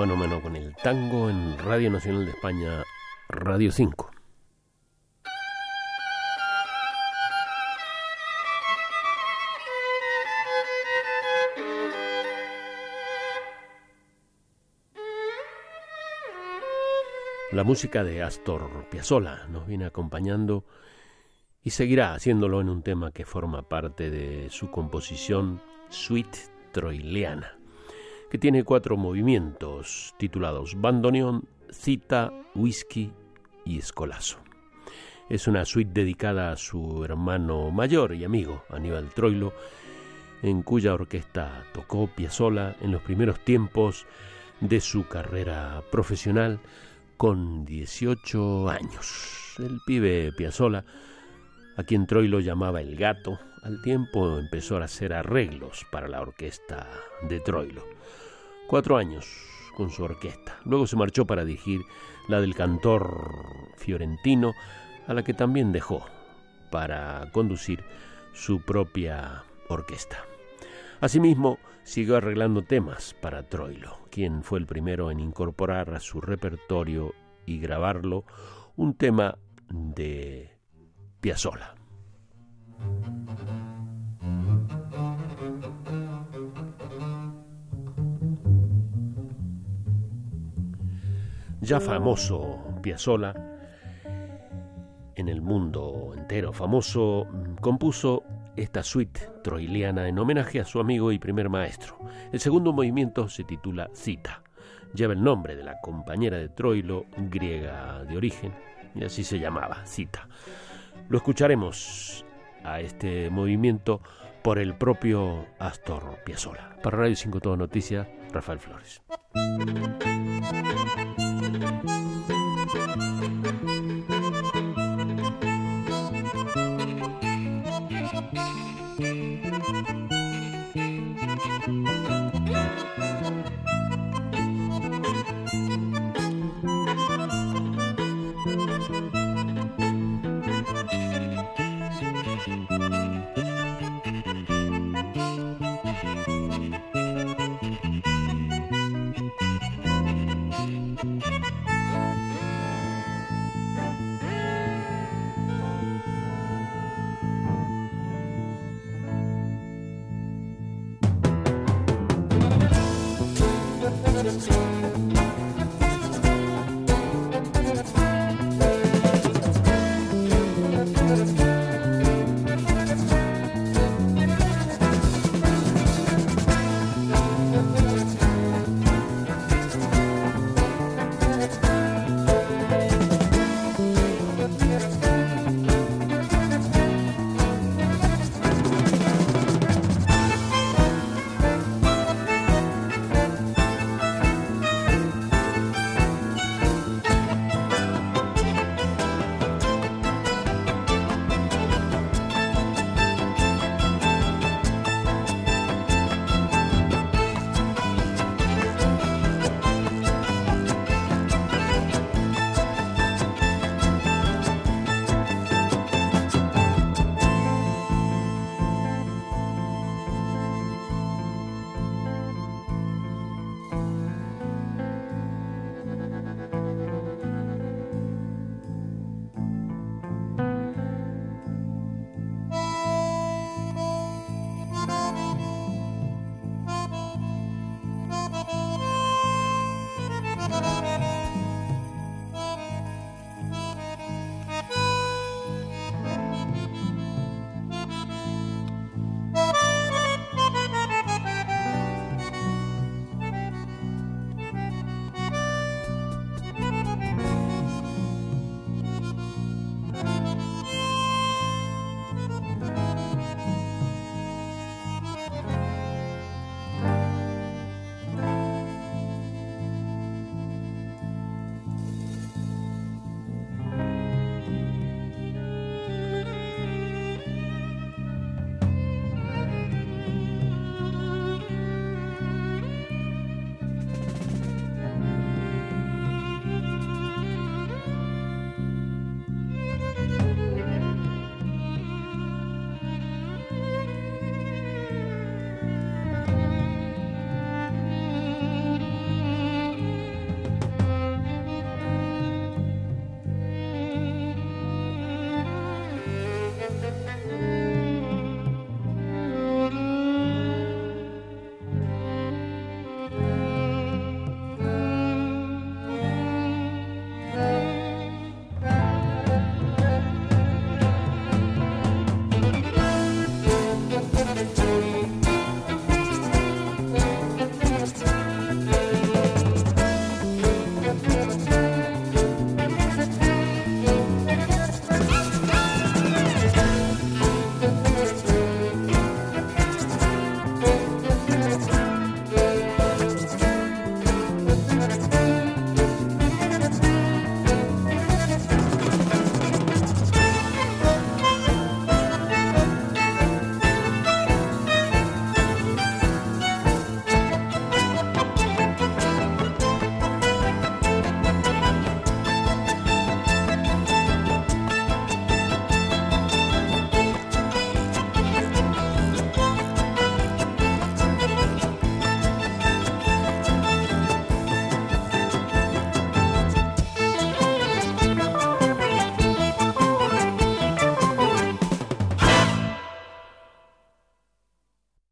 mano a mano con el tango en Radio Nacional de España, Radio 5. La música de Astor Piazzolla nos viene acompañando y seguirá haciéndolo en un tema que forma parte de su composición Suite Troileana que tiene cuatro movimientos titulados Bandoneón, Cita, Whisky y Escolazo. Es una suite dedicada a su hermano mayor y amigo, Aníbal Troilo, en cuya orquesta tocó Piazzolla en los primeros tiempos de su carrera profesional con 18 años. El pibe Piazzolla, a quien Troilo llamaba el gato, al tiempo empezó a hacer arreglos para la orquesta de Troilo cuatro años con su orquesta. Luego se marchó para dirigir la del cantor fiorentino, a la que también dejó para conducir su propia orquesta. Asimismo, siguió arreglando temas para Troilo, quien fue el primero en incorporar a su repertorio y grabarlo un tema de Piazzolla. ya famoso Piazzolla en el mundo entero famoso, compuso esta suite troiliana en homenaje a su amigo y primer maestro. El segundo movimiento se titula Cita. Lleva el nombre de la compañera de Troilo, griega de origen, y así se llamaba, Cita. Lo escucharemos a este movimiento por el propio Astor Piazzolla. Para Radio 5 Todo Noticias, Rafael Flores.